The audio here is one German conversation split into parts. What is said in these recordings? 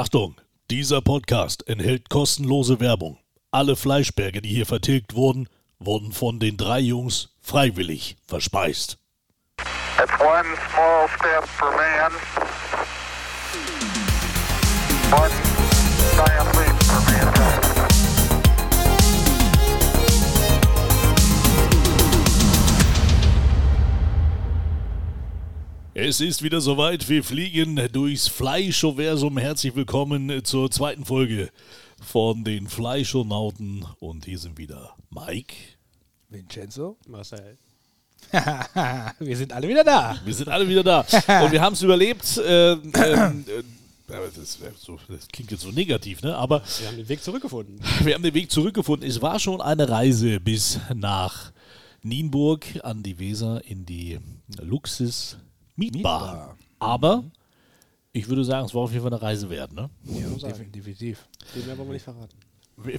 Achtung, dieser Podcast enthält kostenlose Werbung. Alle Fleischberge, die hier vertilgt wurden, wurden von den drei Jungs freiwillig verspeist. It's one small step for man, one giant leap for mankind. Es ist wieder soweit, wir fliegen durchs Fleischoversum. Herzlich willkommen zur zweiten Folge von den Fleischonauten. Und hier sind wieder Mike. Vincenzo. Marcel. Wir sind alle wieder da. Wir sind alle wieder da. Und wir haben es überlebt. Äh, ähm, äh, aber das, äh, so, das klingt jetzt so negativ, ne? Aber Wir haben den Weg zurückgefunden. wir haben den Weg zurückgefunden. Es war schon eine Reise bis nach Nienburg an die Weser in die Luxus Mietbar. Mietbar. Aber ich würde sagen, es war auf jeden Fall eine Reise wert, ne? Defin- Definitiv. Den mehr wollen wir nicht verraten.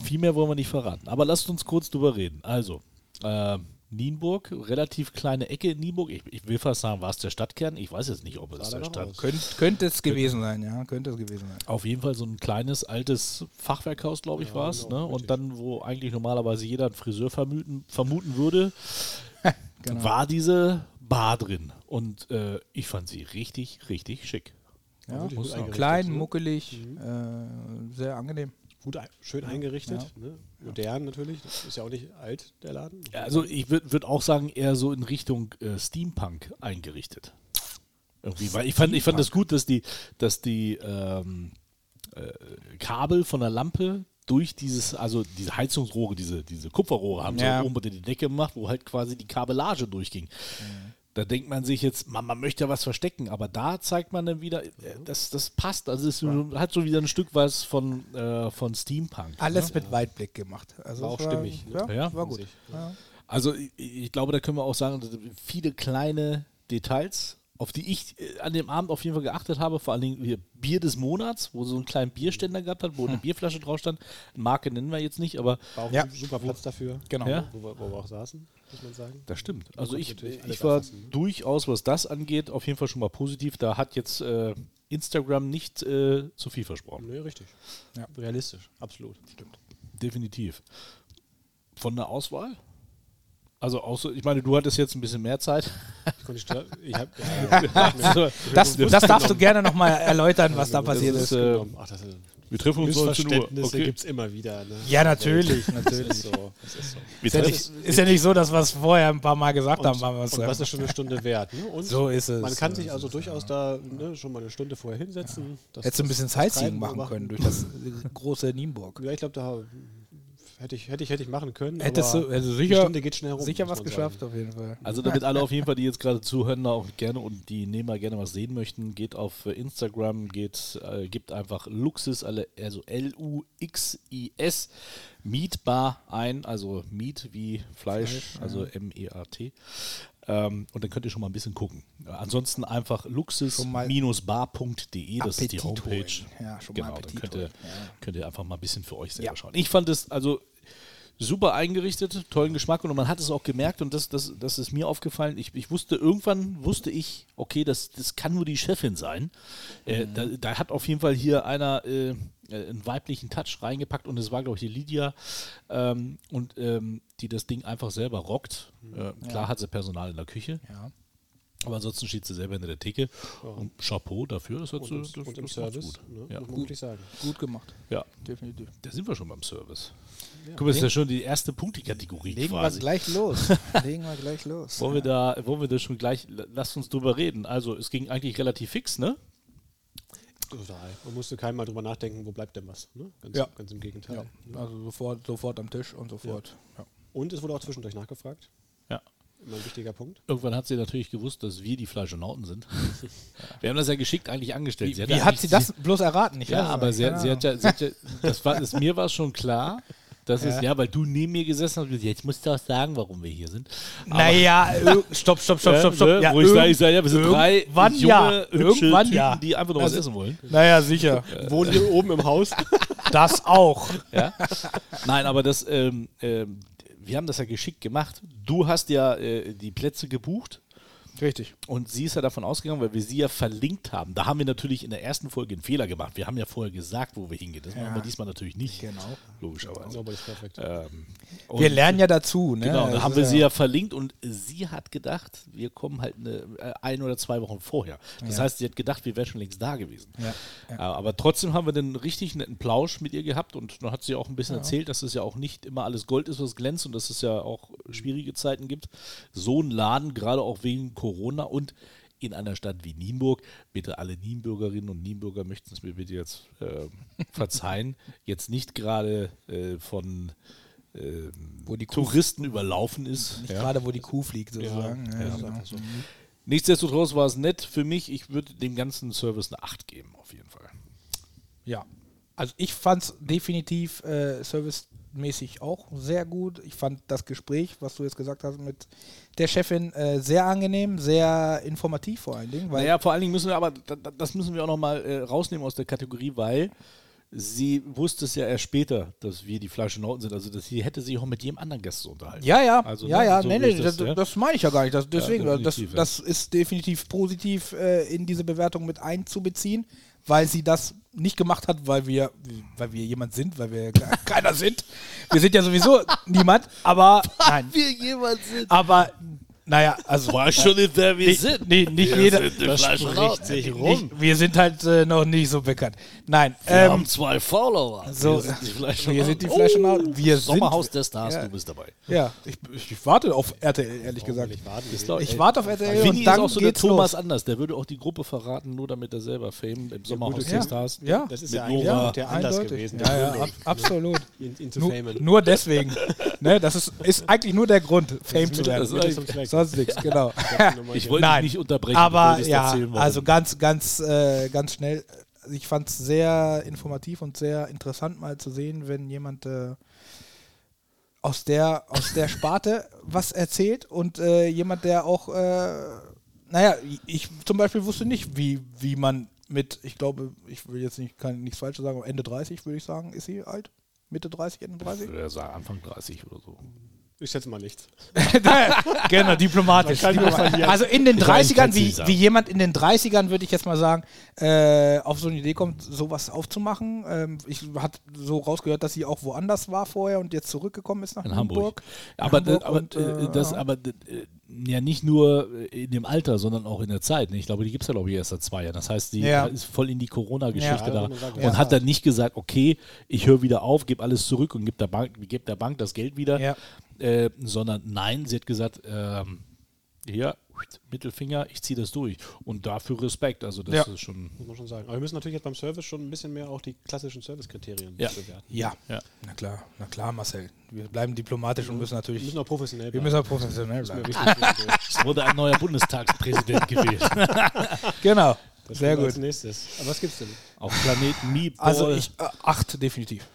Viel mehr wollen wir nicht verraten. Aber lasst uns kurz drüber reden. Also, äh, Nienburg, relativ kleine Ecke in Nienburg. Ich, ich will fast sagen, war es der Stadtkern? Ich weiß jetzt nicht, ob es der Stadt. Könnt, könnte es gewesen sein, ja. Könnte es gewesen sein. Auf jeden Fall so ein kleines, altes Fachwerkhaus, glaube ich, Ja, war es. genau, ne? Und dann, wo eigentlich normalerweise jeder einen Friseur vermuten, vermuten würde, Genau. war diese Bar drin. Und äh, ich fand sie richtig, richtig schick. Ja, eingerichtet, klein, muckelig, äh, sehr angenehm. Gut, schön eingerichtet. Ne? Modern natürlich. Das ist ja auch nicht alt, der Laden. Ja, Also ich würde würd auch sagen, eher so in Richtung äh, Steampunk eingerichtet. Irgendwie, weil ich fand, ich fand das gut, dass die, dass die ähm, äh, Kabel von der Lampe durch dieses, also diese Heizungsrohre, diese, diese Kupferrohre haben Ja. sie oben unter die Decke gemacht, wo halt quasi die Kabellage durchging. Da denkt man sich jetzt, man, man möchte ja was verstecken, aber da zeigt man dann wieder, äh, das, das passt. Also es so- hat so wieder ein Stück was von, äh, von Steampunk. Alles mit Weitblick gemacht. Also War auch stimmig, ne? Ja, Ja. war gut. Ja. Also ich, ich glaube, da können wir auch sagen, dass viele kleine Details, auf die ich äh, an dem Abend auf jeden Fall geachtet habe, vor allen Dingen hier Bier des Monats, wo so einen kleinen Bierständer gehabt hat, wo eine Bierflasche drauf stand. Marke nennen wir jetzt nicht, aber War auch Ja. ein super Platz dafür. Genau. Ja. Wo, wir, wo wir auch saßen, muss man sagen. das stimmt. Also ich, ich war erfassen, ne? durchaus, was das angeht, auf jeden Fall schon mal positiv. Da hat jetzt äh, Instagram nicht äh, zu viel versprochen. Nee, richtig. Ja. Realistisch, absolut. Stimmt. Definitiv. Von der Auswahl? Also, außer, ich meine, du hattest jetzt ein bisschen mehr Zeit. Ich konnte ich hab, ja, Also, Das, das darfst du gerne nochmal erläutern, was da das passiert ist, ist. äh. Ach, das ist wir treffen uns 19 Uhr. Missverständnisse Okay. gibt es immer wieder. Ne? Ja, natürlich, Das natürlich. ist so. Das ist so. Ist ja, nicht, ist ja nicht so, dass wir es vorher ein paar Mal gesagt haben. Und, wir es und was ist schon eine Stunde wert? Ne? Und So ist es. Man kann So sich also durchaus da ne, schon mal eine Stunde vorher hinsetzen. das- Hättest du ein das- bisschen das Sightseeing machen können durch das große Nienburg. Ja, ich glaube, da hätte ich, hätte ich, hätte ich machen können. Hättest aber du also die sicher, Stunde geht schnell rum. sicher was geschafft, sagen. auf jeden Fall. Also damit alle auf jeden Fall, die jetzt gerade zuhören, auch gerne und die Nehmer gerne was sehen möchten, geht auf äh, Instagram, geht, äh, gibt einfach Luxus, alle- also L-U-X-I-S, Meatbar ein, also Meat wie Fleisch, also M-E-A-T. Ähm, und dann könnt ihr schon mal ein bisschen gucken. Ja, ansonsten einfach mal luxus-bar.de, das ist die Homepage. Ja, schon mal genau, dann Appetit könnt ihr. Ja. könnt ihr einfach mal ein bisschen für euch selber Ja. schauen. Ich fand es also super eingerichtet, tollen Geschmack und man hat es auch gemerkt und das, das, das ist mir aufgefallen. Ich, ich wusste, irgendwann wusste ich, okay, das, das kann nur die Chefin sein. Äh, Mhm. da, da hat auf jeden Fall hier einer äh, äh, einen weiblichen Touch reingepackt und es war, glaube ich, die Lydia ähm, und ähm, die das Ding einfach selber rockt. Äh, klar hat sie Personal in der Küche, Ja. Aber ansonsten steht sie selber hinter der Theke und Chapeau dafür, das hat Und, sie das, und das Service, gut. ne, Ja. muss sagen. Gut gemacht, ja, definitiv. da sind wir schon beim Service. Guck mal, das ist ja schon die erste Punktekategorie Legen wir quasi. gleich los. Legen wir gleich los. Wollen wir da, wollen wir da schon gleich, lasst uns drüber reden. Also es ging eigentlich relativ fix, ne? Total. Man musste keinmal drüber nachdenken, wo bleibt denn was. Ne? Ganz, Ja. ganz im Gegenteil. Ja, also sofort, sofort am Tisch und sofort. Ja. Und es wurde auch zwischendurch nachgefragt. Ja. Immer ein wichtiger Punkt. Irgendwann hat sie natürlich gewusst, dass wir die Fleischonauten sind. Wir haben das ja geschickt eigentlich angestellt. Wie, ja wie hat sie das bloß erraten? Ich Ja, aber nicht. sie, hat- sie hat ja, sie hat ja das war, ist, mir war es schon klar, dass es, Ja. ja, weil du neben mir gesessen hast jetzt musst du auch sagen, warum wir hier sind. Naja, ir- stopp, stopp, stopp, stopp, stopp. Ne? Ja, Wo ich sage, ich sage, ja, wir sind drei junge, ja. hübsche Irgendwann Typen, ja. die einfach noch was Also- essen wollen. Naja, sicher. Wohnen hier oben im Haus. Das auch. Ja? Nein, aber das, ähm, ähm, wir haben das ja geschickt gemacht. Du hast ja äh, die Plätze gebucht Richtig. Und sie ist ja davon ausgegangen, weil wir sie ja verlinkt haben. Da haben wir natürlich in der ersten Folge einen Fehler gemacht. Wir haben ja vorher gesagt, wo wir hingehen. Das machen wir diesmal natürlich nicht. Genau. Logischerweise. Nobody's perfect. Ähm, Wir lernen ja dazu. Ne? Genau, da haben ist wir sie ja verlinkt und sie hat gedacht, wir kommen halt eine, äh, ein oder zwei Wochen vorher. Das Ja. heißt, sie hat gedacht, wir wären schon längst da gewesen. Ja, ja. Äh, Aber trotzdem haben wir den richtig netten Plausch mit ihr gehabt und dann hat sie auch ein bisschen erzählt, dass es ja auch nicht immer alles Gold ist, was glänzt und dass es ja auch schwierige Zeiten gibt. So ein Laden, gerade auch wegen Corona und in einer Stadt wie Nienburg, bitte alle Nienbürgerinnen und Nienbürger möchten es mir bitte jetzt äh, verzeihen, jetzt nicht gerade äh, von ähm, Wo die Kuh- Touristen überlaufen ist. Nicht Ja. gerade, wo die Kuh fliegt, sozusagen. Ja, Ja, genau. also, Nichtsdestotrotz war es nett für mich. Ich würde dem ganzen Service eine 8 geben, auf jeden Fall. Ja. Also ich fand es definitiv äh, servicemäßig auch sehr gut. Ich fand das Gespräch, was du jetzt gesagt hast, mit der Chefin äh, sehr angenehm, sehr informativ vor allen Dingen. Weil Naja, vor allen Dingen müssen wir aber, da- da- das müssen wir auch nochmal äh, rausnehmen aus der Kategorie, weil sie wusste es ja erst später, dass wir die Flaschenauten sind. Also dass sie hätte sich auch mit jedem anderen Gast so unterhalten. Ja, ja, Also, ja, ne, ja, so nee, nee, das, das, das, ja. meine ich ja gar nicht. Das, deswegen, Ja, das, ja. das ist definitiv positiv äh, in diese Bewertung mit einzubeziehen, weil sie das nicht gemacht hat, weil wir, weil wir jemand sind, weil wir ke- keiner sind. Wir sind ja sowieso niemand, aber nein, wir jemand sind. aber naja, also War schon nicht, wer wir nicht, nee, nicht jeder. das spricht sich rum. Nicht, wir sind halt äh, noch nicht so bekannt. Nein, Wir ähm, haben zwei Follower. so, wir sind die Flaschenauten. wir sind die. Wir sind- Sommerhaus der Stars, Ja. du bist dabei. ja, ich, ich, ich warte auf RTL, ehrlich gesagt. Ich warte. Ist Ich warte auf RTL Winnie und ist dann auch so der Thomas los. anders. Der würde auch die Gruppe verraten, nur damit er selber Fame im Sommerhaus gut, der ja. Stars. Ja, Das ist ja eigentlich der Anders gewesen. Ja, ja, absolut. nur deswegen. ne, das ist, ist eigentlich nur der Grund, Fame zu werden. Sonst nichts, genau. Ich wollte Nein, nicht unterbrechen. Aber ja, also ganz, ganz, äh, ganz schnell. Ich fand es sehr informativ und sehr interessant mal zu sehen, wenn jemand äh, aus der aus der Sparte was erzählt und äh, jemand, der auch, äh, naja, ich zum Beispiel wusste nicht, wie, wie man mit, ich glaube, ich will jetzt nicht, kann nichts Falsches sagen, aber Ende 30 würde ich sagen, ist sie alt? Mitte 30, Ende 30? Ich würde sagen Anfang 30 oder so. Ich schätze mal nichts. genau, diplomatisch. Also in den Ich weiß, 30ern, kannst du wie, wie jemand in den 30ern, würde ich jetzt mal sagen, äh, auf so eine Idee kommt, sowas aufzumachen. Ähm, ich hatte so rausgehört, dass sie auch woanders war vorher und jetzt zurückgekommen ist nach In Hamburg. Hamburg. Aber, Hamburg aber, und, äh, äh, das, ja. aber äh, ja nicht nur in dem Alter, sondern auch in der Zeit. ne? Ich glaube, die gibt es ja, glaube ich, erst seit zwei Jahren. Das heißt, die Ja. ist voll in die Corona-Geschichte Ja, da sagen. und Ja. hat dann nicht gesagt, okay, ich höre wieder auf, gebe alles zurück und gebe der, Bank, geb der Bank das Geld wieder, Ja. Äh, sondern nein, sie hat gesagt, ähm, hier, Mittelfinger, ich ziehe das durch. Und dafür Respekt. Also das Ja. ist schon. Muss man schon sagen. Aber wir müssen natürlich jetzt beim Service schon ein bisschen mehr auch die klassischen Servicekriterien Ja. bewerten. Ja, Ja. na klar, na klar, Marcel. Wir bleiben diplomatisch und müssen Wir natürlich, müssen auch professionell wir bleiben. müssen auch professionell bleiben. Es wurde ein neuer Bundestagspräsident gewählt. Genau, Das sehr kommt Als gut. nächstes. Aber was gibt's denn? Auf Planeten Meatball. Also ich, äh, acht definitiv.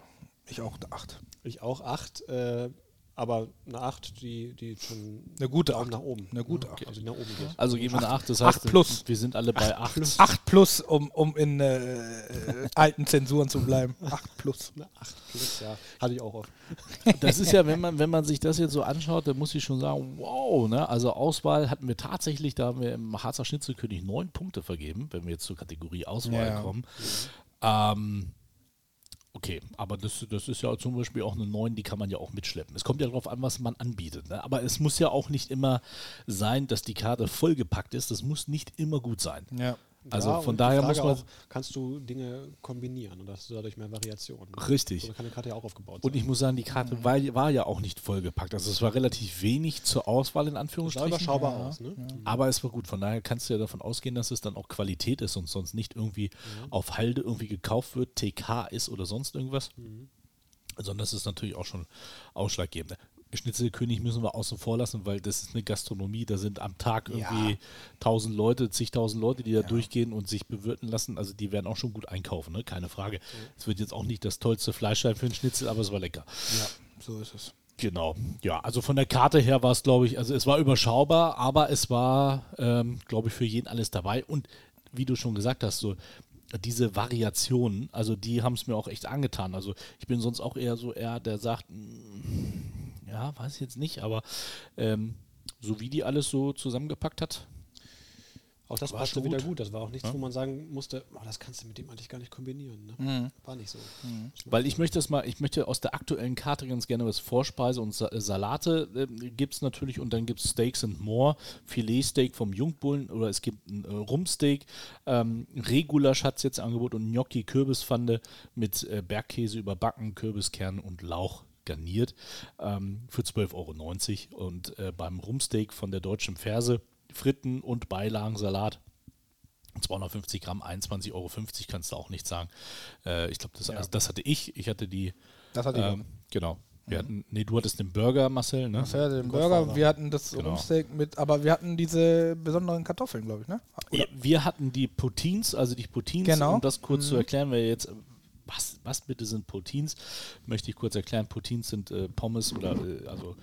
Ich auch acht. Ich auch acht, äh, aber eine acht, die, die schon Eine gute Daumen Acht. nach oben. Eine gute Acht. Also die nach oben geht. Also geben wir eine 8, das heißt, plus. wir sind alle bei 8. 8 plus, um, um in äh, äh, alten Zensuren zu bleiben. 8 plus. Eine acht plus, ja. Hatte ich auch oft. Das ist ja, wenn man, wenn man sich das jetzt so anschaut, dann muss ich schon sagen, wow, ne? Also Auswahl hatten wir tatsächlich, da haben wir im Harzer Schnitzelkönig neun Punkte vergeben, wenn wir jetzt zur Kategorie Auswahl Ja. kommen. Ähm, okay, aber das, das ist ja zum Beispiel auch eine 9, die kann man ja auch mitschleppen. Es kommt ja darauf an, was man anbietet. Ne? Aber es muss ja auch nicht immer sein, dass die Karte vollgepackt ist. Das muss nicht immer gut sein. Ja. Also Ja, von und die daher muss man. Auch, kannst du Dinge kombinieren und hast du dadurch mehr Variationen. Richtig. So kann eine Karte ja auch aufgebaut Und sein. ich muss sagen, die Karte war, war ja auch nicht vollgepackt. Also es war relativ wenig zur Auswahl in Das sah Anführungsstrichen. überschaubar aus, ne? Aber es war gut. Von daher kannst du ja davon ausgehen, dass es dann auch Qualität ist und sonst nicht irgendwie auf Halde irgendwie gekauft wird, TK ist oder sonst irgendwas. Sondern das ist natürlich auch schon ausschlaggebend. Schnitzelkönig müssen wir außen vor lassen, weil das ist eine Gastronomie. Da sind am Tag irgendwie tausend Leute, zigtausend Leute, die da durchgehen und sich bewirten lassen. Also die werden auch schon gut einkaufen, ne? keine Frage. Es wird jetzt auch nicht das tollste Fleisch sein für einen Schnitzel, aber es war lecker. ja, so ist es. Genau, ja, also von der Karte her war es, glaube ich, also es war überschaubar, aber es war, ähm, glaube ich, für jeden alles dabei. Und wie du schon gesagt hast, so diese Variationen, also die haben es mir auch echt angetan. Also ich bin sonst auch eher so eher, der sagt, mm, ja, weiß ich jetzt nicht, aber ähm, so wie die alles so zusammengepackt hat, Auch das War passte schon wieder gut. gut. Das war auch nichts, Ja. wo man sagen musste, oh, das kannst du mit dem eigentlich gar nicht kombinieren. Ne? Mhm. War nicht so. Weil ich möchte das mal, ich möchte aus der aktuellen Karte ganz gerne was Vorspeise und Sa äh, Salate äh, gibt es natürlich und dann gibt es Steaks and More, Filetsteak vom Jungbullen oder es gibt ein äh, Rumsteak, ähm, Regulasch hat es jetzt Angebot und Gnocchi Kürbispfande mit äh, Bergkäse überbacken, Kürbiskern und Lauch garniert ähm, für 12,90 Euro und äh, beim Rumsteak von der Deutschen Ferse Fritten und Beilagensalat 250 Gramm, 21,50 Euro, kannst du auch nicht sagen. Äh, ich glaube, das, also das hatte ich. Ich hatte die. Das hatte ich ähm, genau. Wir hatten, nee, du hattest den Burger, Marcel, ne? War ja den Burger, wir hatten das Genau. Rumsteak mit, aber wir hatten diese besonderen Kartoffeln, glaube ich, ne? Ja, wir hatten die Poutines, also die Poutines, Genau. um das kurz zu erklären, weil jetzt, was, was bitte sind Poutines? Möchte ich kurz erklären. Poutines sind äh, Pommes oder, äh, also.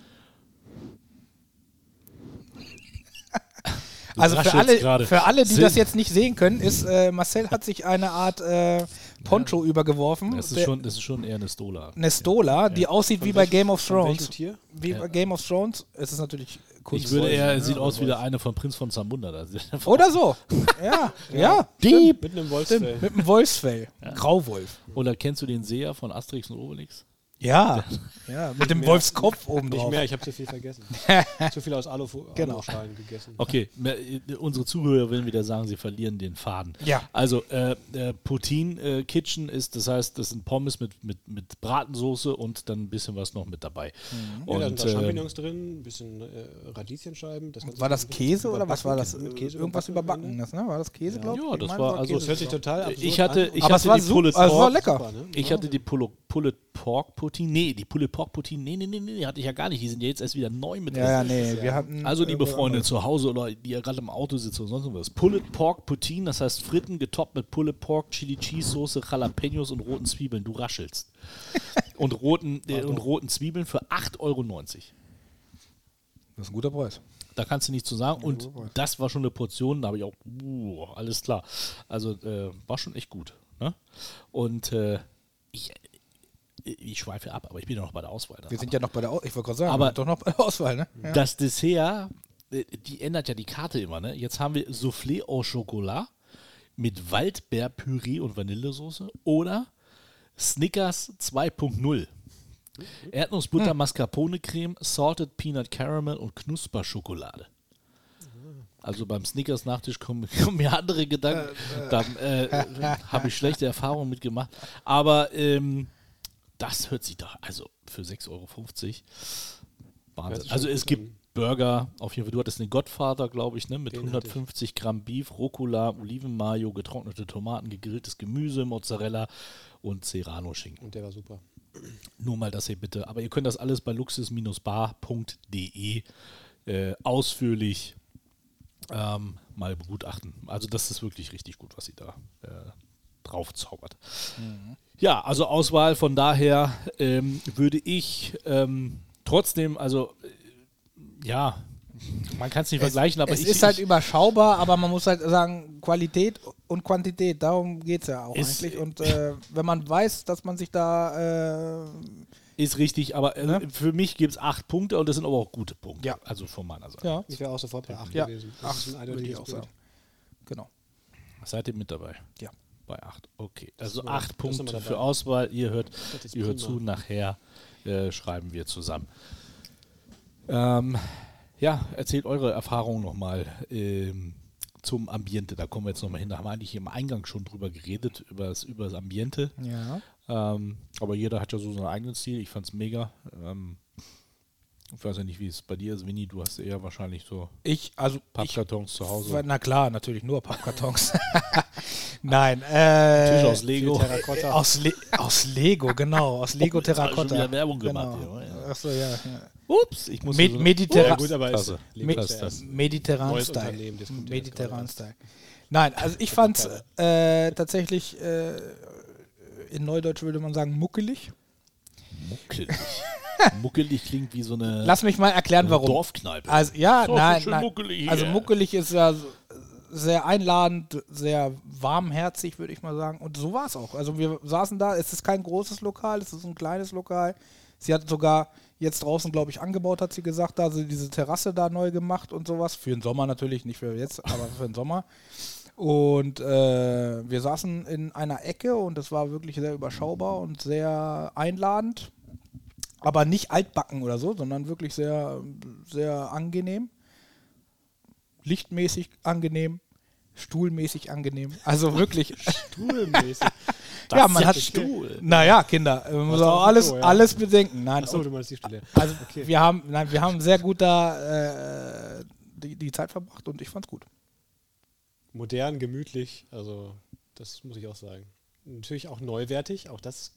Du Also für alle, für alle, die Sind- das jetzt nicht sehen können, ist äh, Marcel hat sich eine Art äh, Poncho übergeworfen. Das ist, schon, das ist schon eher eine Stola. eine Stola, die aussieht wie bei Game of Von Thrones. Tier? Wie bei Game of Thrones. Es ist natürlich Kunst. Ich würde eher, Ja, sieht aus wie der eine von Prinz von Zamunda. Da. Oder so. Ja, ja. Dieb! Mit einem Wolfsfell. mit einem Wolfsfell. Grauwolf. Oder kennst du den Seher von Asterix und Obelix? Ja. ja. Mit dem Wolfskopf oben Nicht drauf. mehr, ich habe zu viel vergessen. zu viel aus Alu Genau. Aluschalen gegessen. Okay, mehr- äh, unsere Zuhörer werden wieder sagen, sie verlieren den Faden. Ja. Also, äh, äh, Poutine äh, Kitchen ist, das heißt, das sind Pommes mit, mit, mit Bratensoße und dann ein bisschen was noch mit dabei. Mhm. Ja, da sind Und da äh, Champignons drin, ein bisschen äh, Radieschenscheiben. Das War das Käse oder was war das? Mit Käse Irgendwas Überbackenes, ne? War das Käse, glaube ich? Ja, Ich das meine, war es also- Das hört sich total absurd ich hatte, an. ich Aber es hatte war die super, Pulled also es war Pork- lecker. Super, ne? Ich hatte die Pulled, Pulled Pork Poutine. Nee, die Pulled Pork Poutine. Nee, nee, nee, nee, hatte ich ja gar nicht. Die sind ja jetzt erst wieder neu mit Ja, drin. ja, nee, wir hatten. Also, liebe Freunde zu Hause oder die ja gerade im Auto sitzen oder sonst was. Pulled Pork Poutine, das heißt Fritten getoppt mit Pulled Pork, Chili Cheese Soße, Jalapenos und roten Zwiebeln. Du raschelst. und, roten, äh, und roten Zwiebeln für 8,90 Euro. Das ist ein guter Preis. Da kannst du nichts zu sagen. Und das war schon eine Portion, da habe ich auch, uh, alles klar. Also äh, war schon echt gut. Ne? Und äh, ich, ich schweife ab, aber ich bin ja noch bei der Auswahl. da. Wir sind ja noch bei der Auswahl. Ich wollte gerade sagen, Aber- wir sind doch noch bei der Auswahl, ne? Ja. Das Dessert, äh, die ändert ja die Karte immer. Ne? Jetzt haben wir Soufflé au Chocolat mit Waldbeerpüree und Vanillesoße oder Snickers 2.0. Erdnussbutter, Mascarpone-Creme, Salted Peanut Caramel und Knusperschokolade. Also beim Snickers-Nachtisch kommen, kommen mir andere Gedanken. Da äh, habe ich schlechte Erfahrungen mitgemacht. Aber ähm, das hört sich doch, also für 6,50 Euro. Wahnsinn. Also es gibt. Burger, auf jeden Fall, du hattest den Godfather, glaube ich, ne, mit Den hatte ich. 150 Gramm Beef, Rucola, Olivenmayo, getrocknete Tomaten, gegrilltes Gemüse, Mozzarella und Serrano-Schinken. Und der war super. Nur mal das hier bitte. Aber ihr könnt das alles bei luxus-bar.de äh, ausführlich ähm, mal begutachten. Also das ist wirklich richtig gut, was sie da äh, drauf zaubert. Ja, also Auswahl von daher ähm, würde ich ähm, trotzdem, also äh, ja, man kann es nicht vergleichen, aber es ich, ist halt ich, überschaubar, aber man muss halt sagen, Qualität und Quantität, darum geht es ja auch Ist- eigentlich. Und äh, wenn man weiß, dass man sich da äh, ist richtig, aber äh, Ne? für mich gibt es acht Punkte und das sind aber auch gute Punkte. Ja. Also von meiner Seite. ja, Ich wäre auch sofort bei 8 Ja. gewesen. Das Acht ist ein würde ich auch sagen. genau. Seid ihr mit dabei? Ja. Bei 8. Okay. Das Also ist mal- 8 das ist Punkte für Auswahl. Ihr hört, ihr hört prima. zu, nachher äh, schreiben wir zusammen. Ähm, ja, erzählt eure Erfahrungen nochmal ähm, zum Ambiente. Da kommen wir jetzt nochmal hin. Da haben wir eigentlich im Eingang schon drüber geredet, über das, über das Ambiente. Ja. Ähm, aber jeder hat ja so seinen eigenen Stil. Ich fand es mega. Ähm, ich weiß ja nicht, wie es bei dir ist, Winnie. Du hast eher wahrscheinlich so Ich, also ich, Pappkartons zu Hause. na klar, natürlich nur Pappkartons. Nein, äh, Tisch aus Lego. Terrakotta. Aus, Le aus Lego, genau, aus Lego habe ich schon Terrakotta. wieder Werbung gemacht Genau. hier, ja. Achso, ja. ja. Ups, ich muss Med so- Mediterran Ja, es. Lego Mediterran Neues Style. Unternehmen, das kommt ja jetzt Mediterran gerade Style. Nein, also ich fand äh, tatsächlich, äh, in Neudeutsch würde man sagen, muckelig. Muckelig. muckelig klingt wie so eine, Lass mich mal erklären, warum. Dorfkneipe. Also ja, nein, nein. muckelig. Also muckelig ist ja so- sehr einladend, sehr warmherzig, würde ich mal sagen. Und so war es auch. Also wir saßen da, es ist kein großes Lokal, es ist ein kleines Lokal. Sie hat sogar jetzt draußen, glaube ich, angebaut, hat sie gesagt. Also diese Terrasse da neu gemacht und sowas. Für den Sommer natürlich, nicht für jetzt, aber für den Sommer. Und äh, wir saßen in einer Ecke und es war wirklich sehr überschaubar und sehr einladend. Aber nicht altbacken oder so, sondern wirklich sehr, sehr angenehm. Lichtmäßig angenehm, stuhlmäßig angenehm. Also wirklich. Stuhlmäßig. ja, man hat Stuhl. Naja, Kinder, man muss auch alles, Klo, ja. alles bedenken. Nein, Achso, du meinst die Stelle. also Okay. wir haben, nein, wir haben sehr gut da äh, die, die Zeit verbracht und ich fand's gut. Modern, gemütlich, also das muss ich auch sagen. Natürlich auch neuwertig, auch das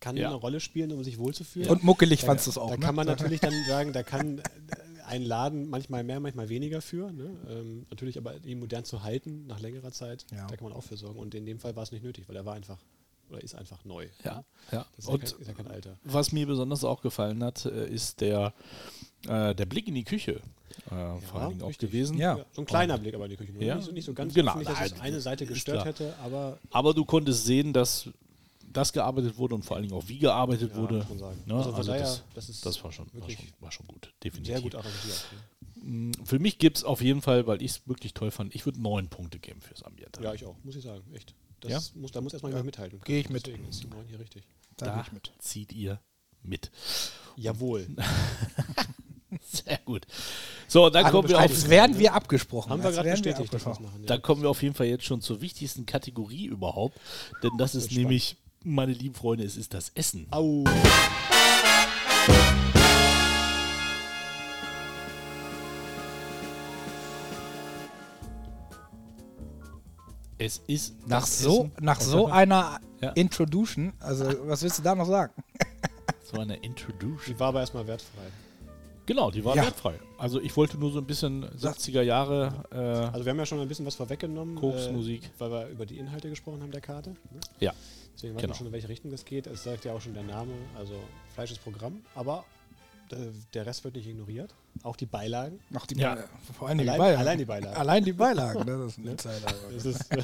kann Ja. eine Rolle spielen, um sich wohlzufühlen. Und muckelig Da- fandst du es auch. Da ne? kann man natürlich dann sagen, da kann äh, ein Laden manchmal mehr, manchmal weniger für. Ne? Ähm, natürlich aber ihn modern zu halten nach längerer Zeit, Ja. da kann man auch für sorgen. Und in dem Fall war es nicht nötig, weil er war einfach oder ist einfach neu. Ja, ja. Das ist, ja Und kein, ist ja kein Alter. was mir besonders auch gefallen hat, äh, ist der, äh, der Blick in die Küche. Äh, vor allen Dingen auch richtig. gewesen. Ja. Ja, so ein kleiner Blick aber in die Küche. Nur Ja. Nicht, so, nicht so ganz Genau, nicht, dass es eine Seite gestört hätte, aber Aber du konntest sehen, dass das gearbeitet wurde und vor allen Dingen auch wie gearbeitet Ja, wurde. Ne? Also Also das, das ist das war schon, war, schon, war schon gut, definitiv. sehr gut arrangiert. Ne? Für mich gibt es auf jeden Fall, weil ich es wirklich toll fand, ich würde neun Punkte geben fürs Ambiente. Ja, ich auch, muss ich sagen, echt. Das Ja? muss, da muss erstmal jemand mithalten. Geh ich mit. Deswegen ist die 9 hier richtig. Da da ich mit. zieht ihr mit. Jawohl. Sehr gut. So, dann Also kommen wir auf Als wären wir abgesprochen. Haben wir gerade bestätigt, wir abgesprochen. das machen. Dann kommen wir auf jeden Fall jetzt schon zur wichtigsten Kategorie überhaupt. Denn das ist Wird nämlich, meine lieben Freunde, es ist das Essen. Au. Es ist Nach das so, Essen. nach Und so einer Ja. Introduction, also was willst du da noch sagen? so eine Introduction. Die war aber erstmal wertfrei. Genau, die war Ja. wertfrei. Also ich wollte nur so ein bisschen 70er Jahre. Äh, Also wir haben ja schon ein bisschen was vorweggenommen. Koksmusik. Äh, weil wir über die Inhalte gesprochen haben der Karte. Ne? ja. Deswegen weiß Genau. man schon, in welche Richtung das geht. Es sagt ja auch schon der Name. Also Fleisch ist Programm. Aber der Rest wird nicht ignoriert. Auch die Beilagen. Ach, die Ja. Beile- vor allem die Allein- Beilagen. allein die Beilagen. Allein die Beilagen, ne? das ist ein Insider. Das ist,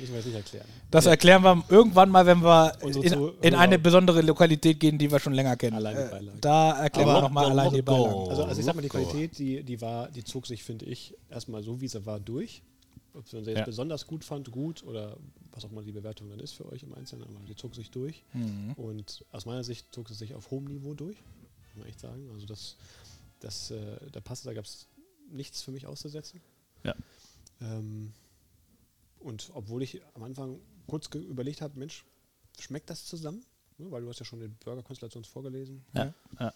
müssen wir jetzt nicht erklären. Das erklären wir irgendwann mal, wenn wir in, in eine besondere Lokalität gehen, die wir schon länger kennen. Allein die Äh, Beilagen. da erklären wir Aber nochmal Loco, allein die. Beilagen. Also, also ich sag mal, die. Qualität, die, die war, die zog sich, finde ich, erstmal so, wie sie war, durch. Ob sie uns jetzt Ja. besonders gut fand, gut oder was auch immer die Bewertung dann ist für euch im Einzelnen, aber die zog sich durch. Mhm. Und aus meiner Sicht zog sie sich auf hohem Niveau durch, muss man echt sagen. Also das, das äh, da passte, da gab es nichts für mich auszusetzen. Ja. Ähm, und obwohl ich am Anfang kurz überlegt habe, Mensch, schmeckt das zusammen? Ne, weil du hast ja schon die Burger-Konstellation vorgelesen. Ja. ja. habe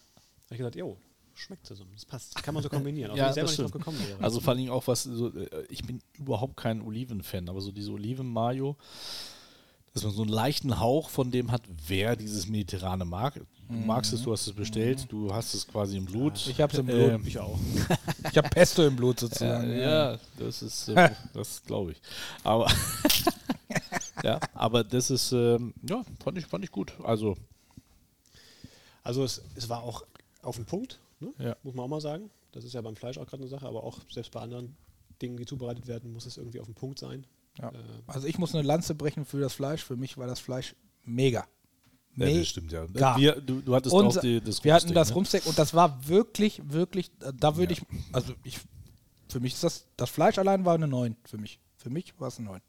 ich gesagt, jo, schmeckt zusammen. Das passt. Kann man so kombinieren. Auch Ja, wenn ich selber nicht drauf gekommen wäre. Also vor Dingen auch was, so, äh, ich bin überhaupt kein Oliven-Fan, aber so diese Oliven-Mayo, dass man so einen leichten Hauch von dem hat, wer dieses Mediterrane mag. Du magst es, du hast es bestellt, du hast es quasi im Blut. Ich hab's im Blut. Ähm, ich auch. Ich habe Pesto im Blut Ja, sozusagen. ja, das ist, äh, das glaube ich. Aber, ja, aber das ist, ähm, ja, fand ich, fand ich gut. Also, Also es, es war auch auf den Punkt, ne? Ja. muss man auch mal sagen. Das ist ja beim Fleisch auch gerade eine Sache, aber auch selbst bei anderen Dingen, die zubereitet werden, muss es irgendwie auf den Punkt sein. Ja. Äh, Also ich muss eine Lanze brechen für das Fleisch. Für mich war das Fleisch mega. ja, Me- das stimmt ja. Wir, du, du hattest Unser- auch die, das wir hatten Rumsteak, das ne? Rumsteak und das war wirklich, wirklich, äh, da würde Ja. ich, also ich, für mich ist das, das Fleisch allein war eine 9 für mich. Für mich war es eine 9.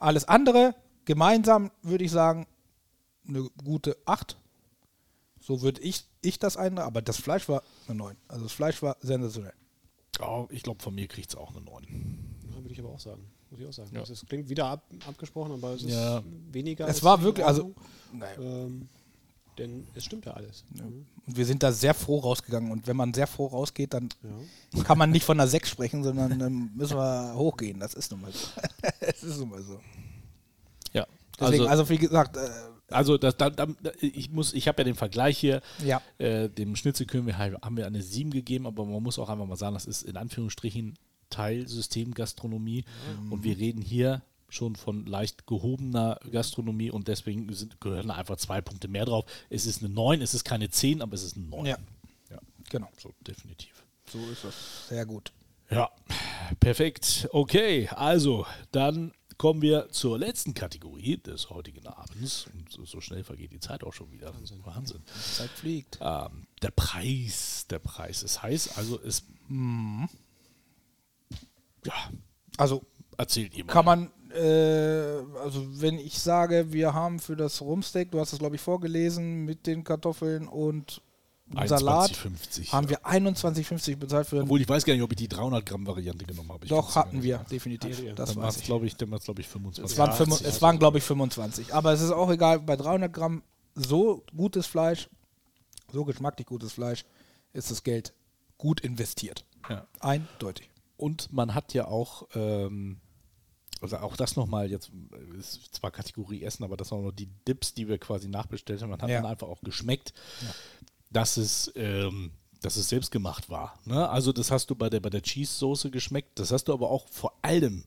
Alles andere, gemeinsam würde ich sagen, eine gute 8. So würde ich, ich das ein, aber das Fleisch war eine 9. Also das Fleisch war sensationell. Oh, ich glaube, von mir kriegt es auch eine 9. ja, würde ich aber auch sagen. Muss ich auch sagen. Ja. Also es klingt wieder ab, abgesprochen, aber es ist Ja. weniger. Es als war wirklich, also. Ähm, denn es stimmt ja alles. Mhm. Und wir sind da sehr froh rausgegangen. Und wenn man sehr froh rausgeht, dann Ja. kann man nicht von einer 6 sprechen, sondern ähm, müssen wir hochgehen. Das ist nun mal so. Es ist nun mal so. Ja, Deswegen, also, also, wie gesagt, äh, also das, da, da, ich muss, ich habe ja den Vergleich hier. ja. Äh, dem Schnitzelkönig haben wir eine 7 gegeben, aber man muss auch einfach mal sagen, das ist in Anführungsstrichen Teil Systemgastronomie und wir reden hier schon von leicht gehobener Gastronomie und deswegen sind, gehören da einfach zwei Punkte mehr drauf. Es ist eine 9, es ist keine 10, aber es ist eine 9. Ja. ja Genau. so definitiv. So ist es. Sehr gut. Ja, perfekt. Okay, also dann kommen wir zur letzten Kategorie des heutigen Abends. Und so, schnell vergeht die Zeit auch schon wieder. Wahnsinn. Wahnsinn. Zeit fliegt. Ähm, der Preis, der Preis. Es heißt also, es. Ja, Also erzählt ihr mal. kann man, äh, also wenn ich sage, wir haben für das Rumsteak, du hast es glaube ich vorgelesen, mit den Kartoffeln und Salat, 21,50, haben ja. wir 21,50 bezahlt für Obwohl ich weiß gar nicht, ob ich die 300 Gramm Variante genommen habe. Ich Doch, hatten wir, definitiv. Ihr? Das Dann war es, glaube ich, glaube ich, 25. Es waren, Ja, fünf- das ist es waren glaube ich, 25. Aber es ist auch egal, bei 300 Gramm so gutes Fleisch, so geschmacklich gutes Fleisch, ist das Geld gut investiert. Ja. Eindeutig. Und man hat ja auch, ähm, also auch das nochmal, jetzt äh, ist zwar Kategorie Essen, aber das waren noch die Dips, die wir quasi nachbestellt haben. Man hat Ja. dann einfach auch geschmeckt, dass es. Ähm, dass es selbst gemacht war. Ne? Also das hast du bei der, bei der Cheese-Soße geschmeckt, das hast du aber auch vor allem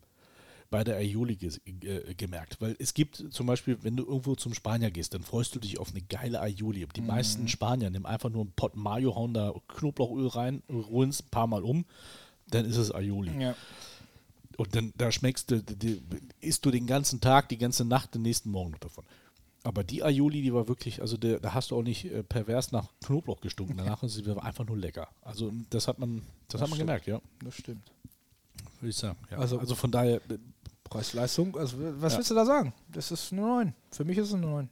bei der Aioli ges- äh, gemerkt. Weil es gibt zum Beispiel, wenn du irgendwo zum Spanier gehst, dann freust du dich auf eine geile Aioli. Die meisten Spanier nehmen einfach nur einen Pot Mayo, hauen da Knoblauchöl rein, rühren es ein paar Mal um, dann ist es Aioli. Ja. Und dann da schmeckst du, die, die, isst du den ganzen Tag, die ganze Nacht, den nächsten Morgen noch davon. Aber die Aioli, die war wirklich, also der, da hast du auch nicht äh, pervers nach Knoblauch gestunken. Danach ist sie einfach nur lecker. Also das hat man, das, hat man gemerkt, ja, Das stimmt. würde ich sagen. Ja. Also- Also, von daher, äh, Preis-Leistung, also was Ja. willst du da sagen? Das ist eine 9. Für mich ist es eine 9.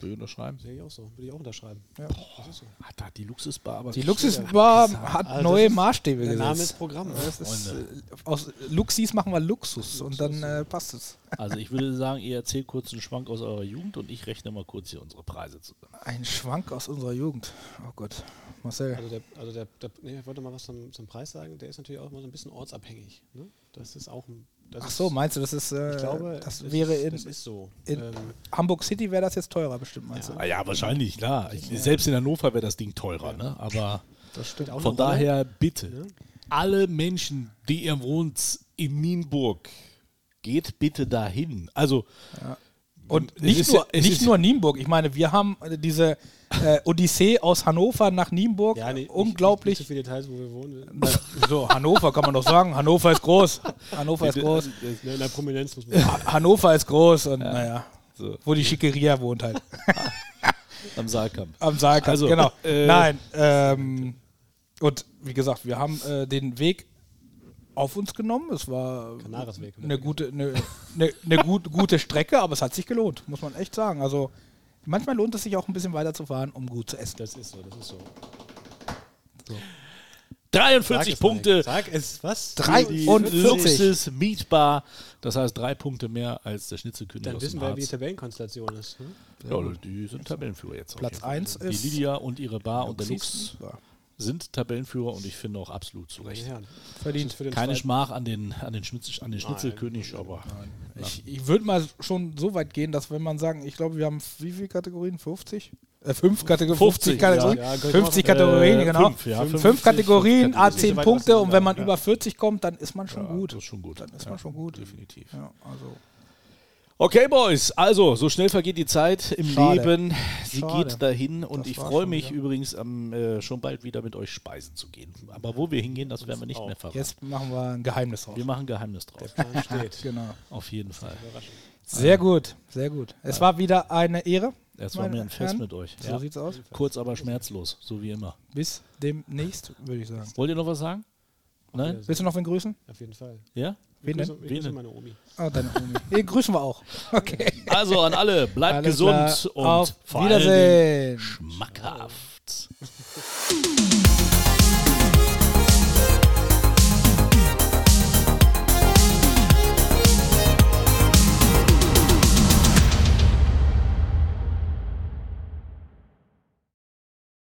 will ich unterschreiben. Sehe ich auch so. Würde ich auch unterschreiben. Ja. Das ist so. Hat da die Luxusbar aber Die Luxusbar hat Also neue Maßstäbe Der Name gesetzt. ist Programm. Das ist, Freunde. äh, aus Luxis machen wir Luxus und dann äh, passt es. Also ich würde sagen, ihr erzählt kurz einen Schwank aus eurer Jugend und ich rechne mal kurz hier unsere Preise zusammen. Ein Schwank aus unserer Jugend. Oh Gott. Marcel. Also der, also der, der nee, ich wollte mal was zum, zum Preis sagen. Der ist natürlich auch immer so ein bisschen ortsabhängig. Ne? Das ist auch ein. Das Ach so, meinst du, das ist, äh, Ich glaube, das wäre in, das ist so. in ähm, Hamburg City wäre das jetzt teurer bestimmt, meinst Ja. Ah ja, wahrscheinlich, klar. Ich, selbst in Hannover wäre das Ding teurer, ne? Aber du? Das stimmt. auch von daher bitte, Ja. alle Menschen, die ihr wohnt in Nienburg, geht bitte dahin. Also Und nicht, ist nur, ja- nicht ist- nur Nienburg. Ich meine, wir haben äh, diese äh, Odyssee aus Hannover nach Nienburg. ja, nee, nicht- Unglaublich. Nicht, nicht so viele Details, wo wir wohnen. Na, so, Hannover kann man doch sagen. Hannover ist groß. Hannover ist groß. In der Prominenz muss man. Ha- Hannover ist groß und naja, so, wo die Schickeria wohnt halt. am Saalkamp. Am Saalkamp, Also, genau. äh, Nein, ähm, und wie gesagt, wir haben äh, den Weg auf uns genommen. Es war eine gute, eine, eine, eine gut, gute Strecke, aber es hat sich gelohnt, muss man echt sagen. Also manchmal lohnt es sich auch ein bisschen weiter zu fahren, um gut zu essen. Das ist so, das ist so. 43 es, Punkte. Sag es, was? Drei- für die 43. Luxus Mietbar. Das heißt drei Punkte mehr als der Schnitzelkönig Dann aus wissen dem wir, wie die. Tabellenkonstellation ist. Ne? Ja, die sind Tabellenführer jetzt. Platz jeden Fall. eins Die ist Lydia und ihre Bar und der Luxus. Lux sind Tabellenführer und ich finde auch absolut zu Recht. Verdient. Für den Keine zweiten- Schmach an den, an den, Schnitzel, an den Schnitzelkönig, aber Ich, ich würde mal schon so weit gehen, dass wenn man sagen, ich glaube, wir haben wie viele Kategorien? 50? Äh, fünf Kategorien, 50, 50, Kategorien, ja. Ja, könnte 50 man auch- Kategorien, äh, genau. fünf, ja, fünf, 50, Kategorien, fünf A Kategorien. 10 Soweit Punkte was und wenn man ja. über 40 kommt, dann ist man schon ja, gut. das ist schon gut. Dann ist ja, man schon gut. Definitiv. Ja, also Okay, Boys, also so schnell vergeht die Zeit im Schade. Leben. Sie Schade. geht dahin und Das ich freue mich wieder. übrigens am, äh, schon bald wieder mit euch speisen zu gehen. Aber wo wir hingehen, das werden wir nicht auch. mehr verraten. jetzt machen wir ein Geheimnis draus. Wir machen Geheimnis draus. Der Plan steht. Genau. Auf jeden Fall. Sehr gut, sehr gut. Es war wieder eine Ehre. Es war mir ein Fest Herren. mit euch. So Ja. sieht's aus. Kurz, aber schmerzlos, so wie immer. Bis demnächst, würde ich sagen. Wollt ihr noch was sagen? Nein? Willst du noch wen grüßen? Auf jeden Fall. Ja? Wen denn? grüße- ich Wen grüße denn? meine Omi. Oh, deine Omi. Den grüßen wir auch. Okay. Also an alle, bleibt Alles gesund klar. und Auf vor Wiedersehen. schmackhaft.